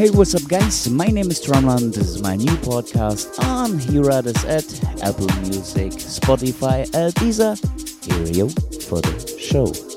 Hey, what's up, guys? My name is Drumland. This is my new podcast on Hearadas at Apple Music, Spotify, and Deezer. Here for the show.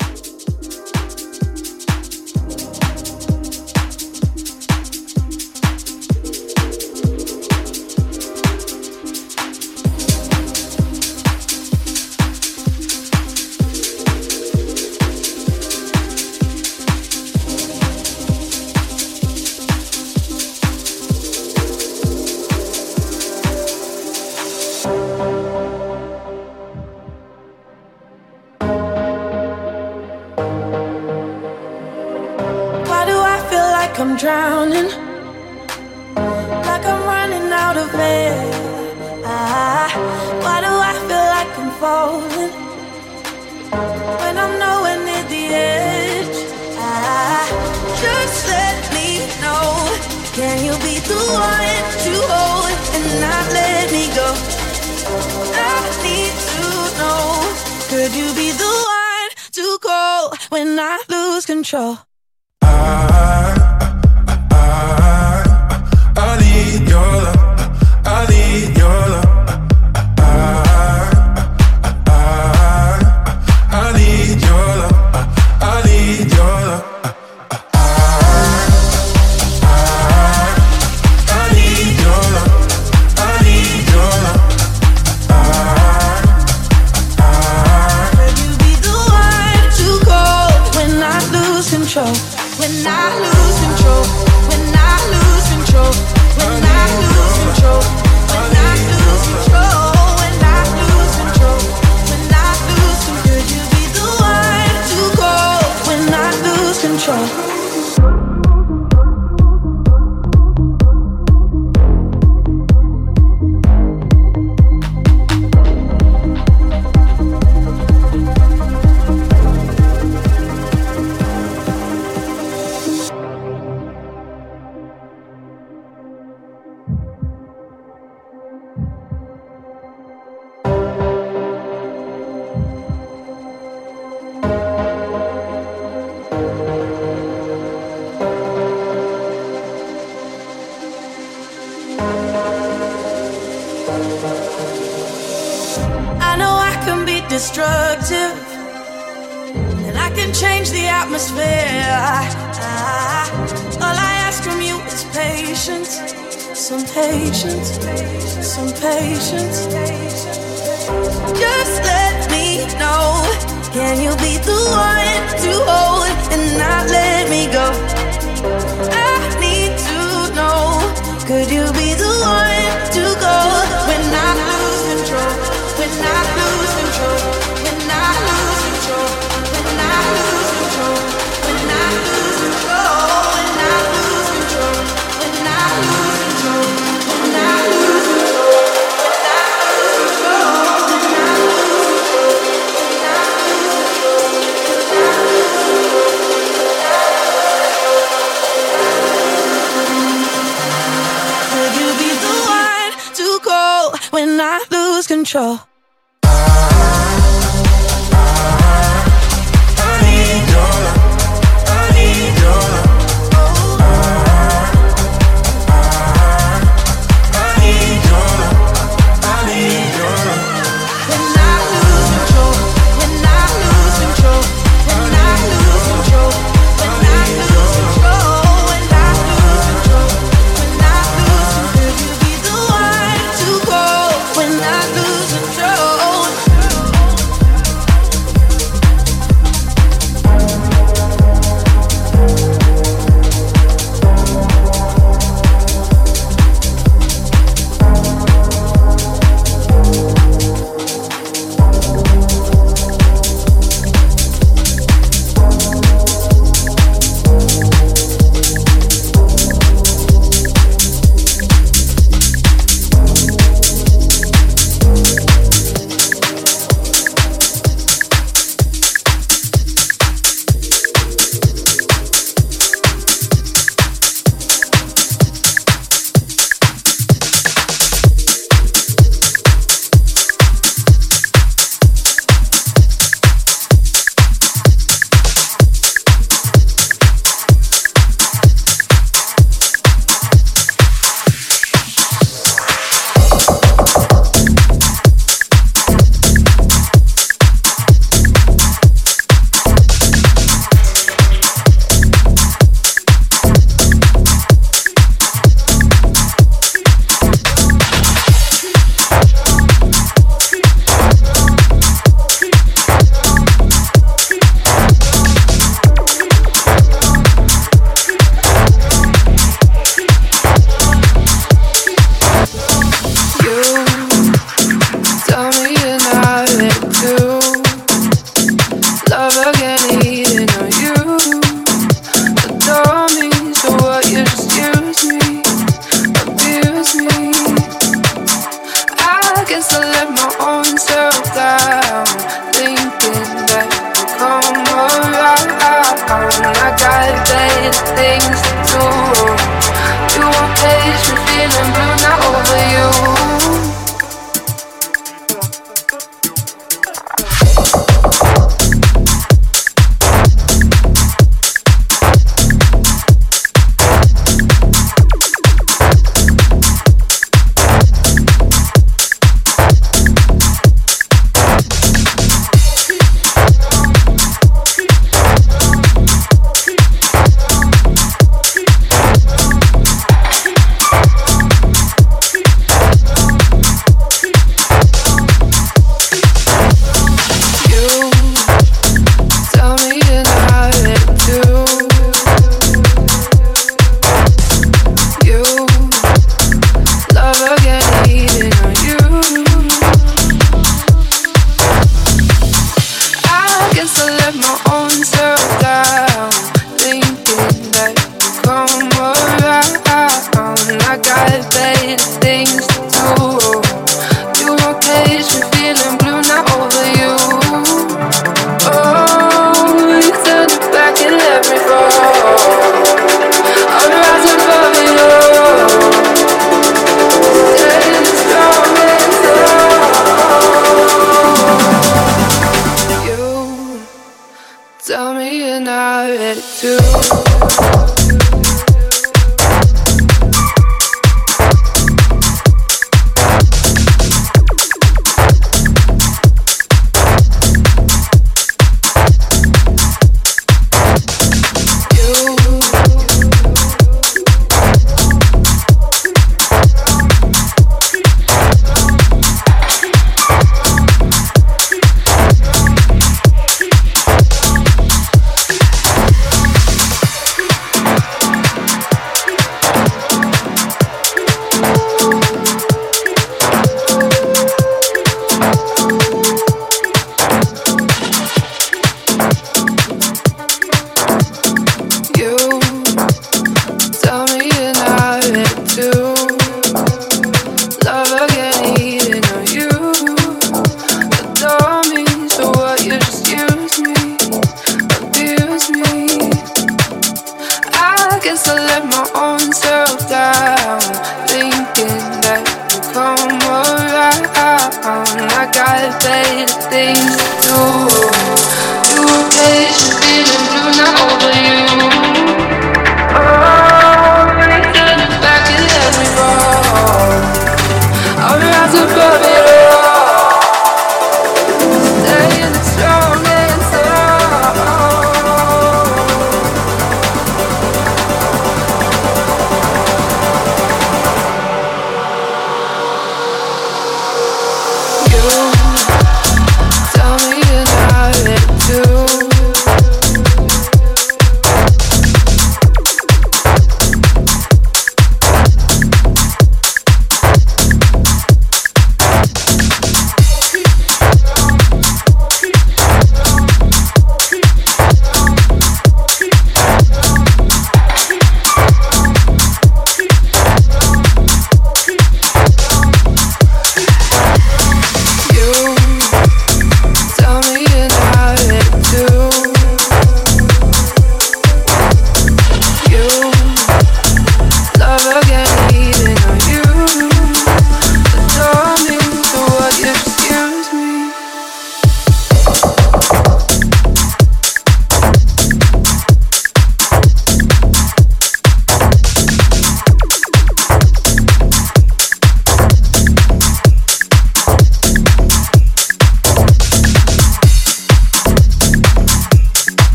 things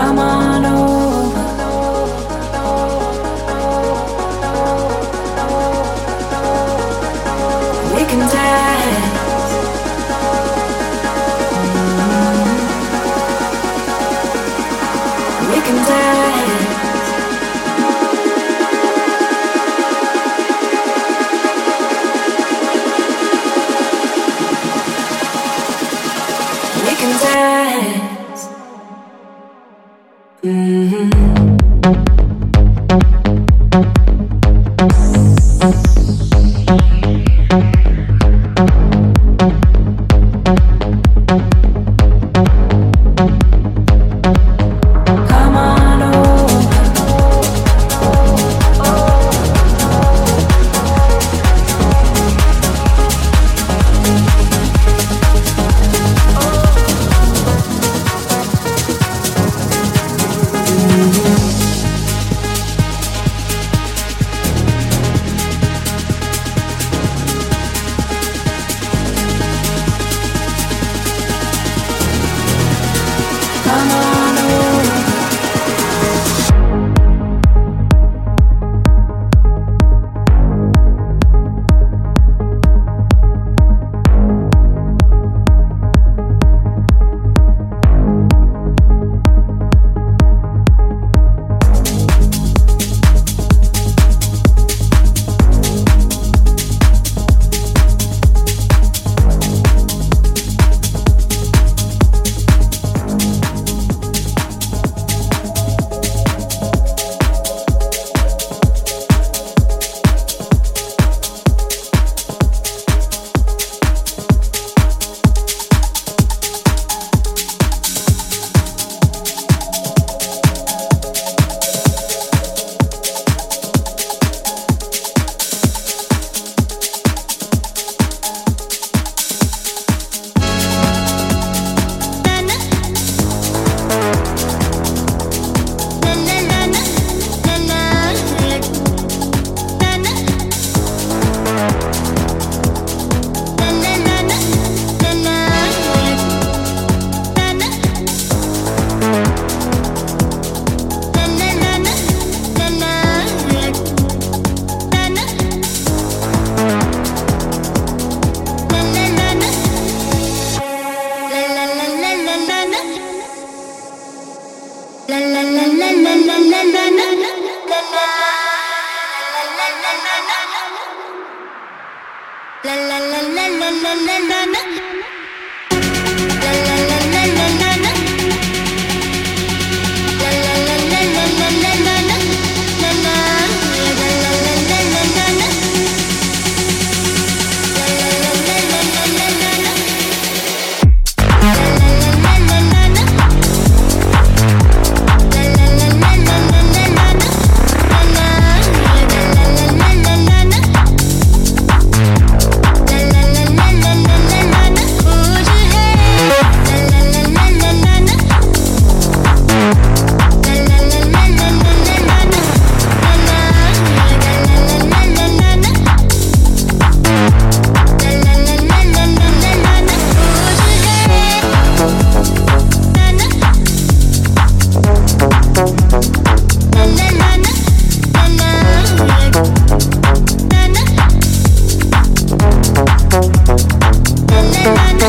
Come on over.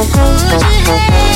不知黑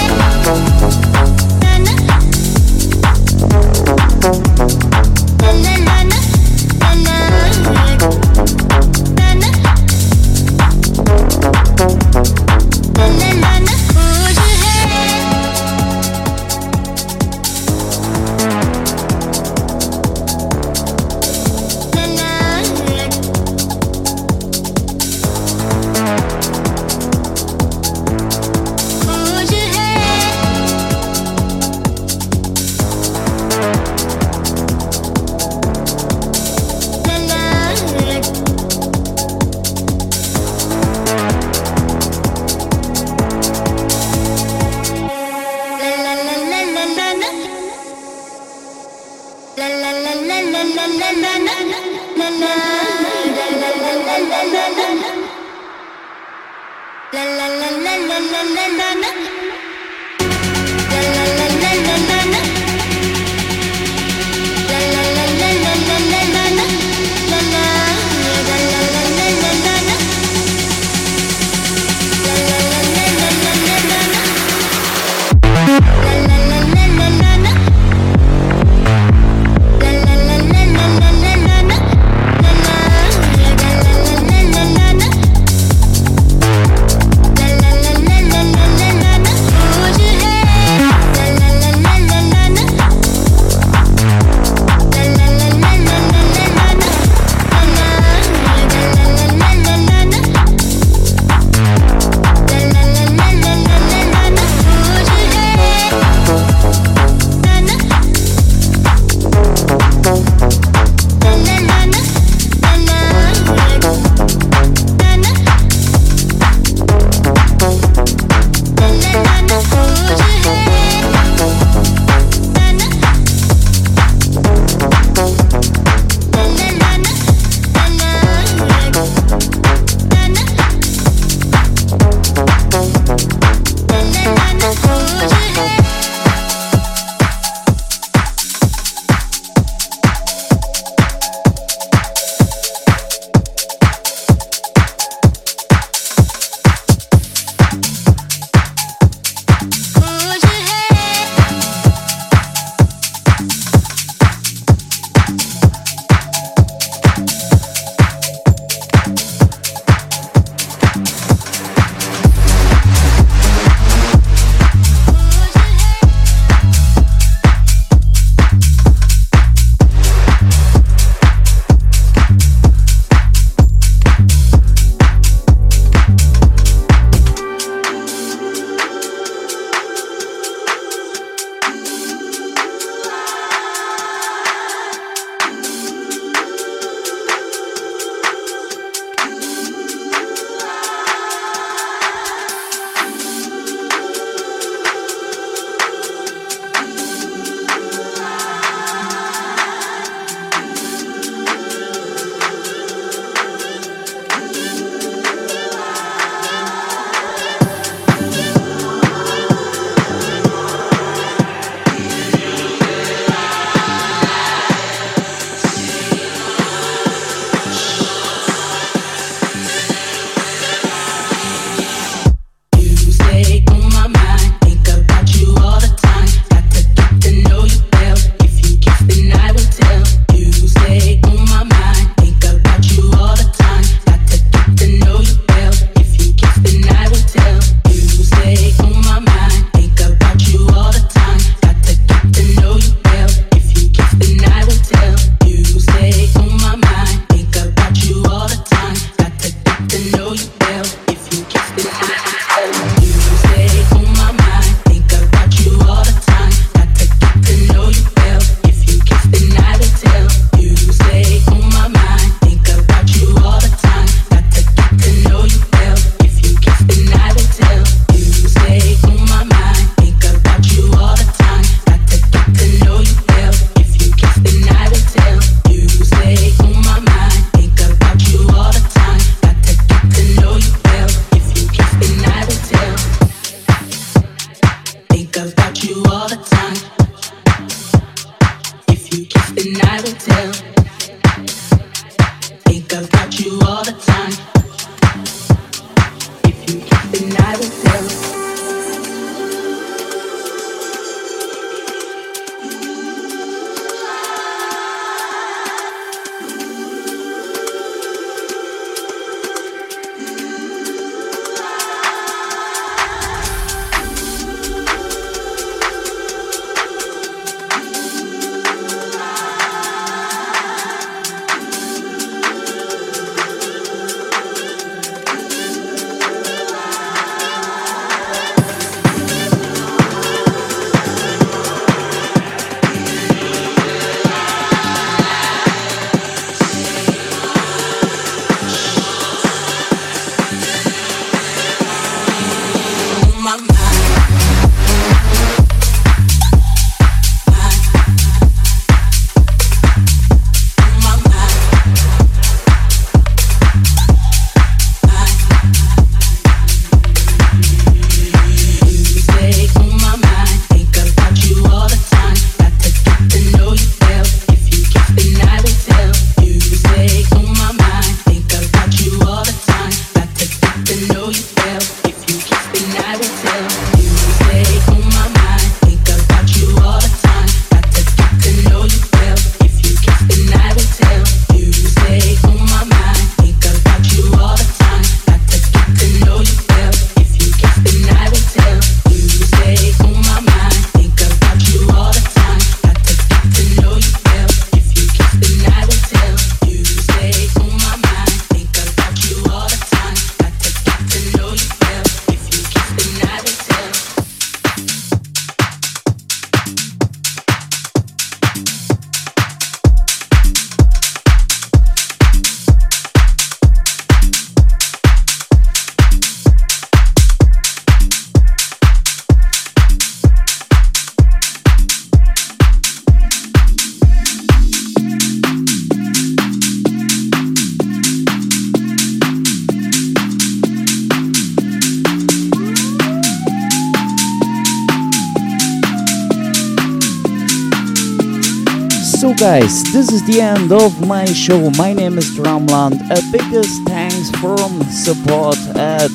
the end of my show. My name is Drumland. A biggest thanks from support at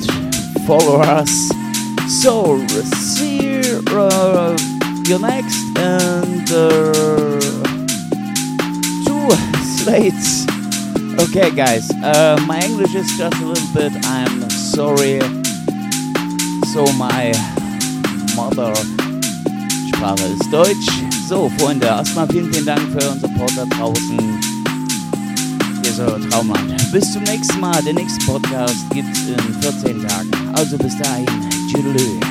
follow us. So see you, uh, you next and uh, two slates. Okay, guys, uh, my English is just a little bit. I'm sorry. So my mother Sprache ist Deutsch. So, Freunde, erstmal vielen, vielen Dank für unseren Support da draußen. Ihr seid Traumland. Bis zum nächsten Mal. Der nächste Podcast gibt's in 14 Tagen. Also bis dahin. Tschüdelü.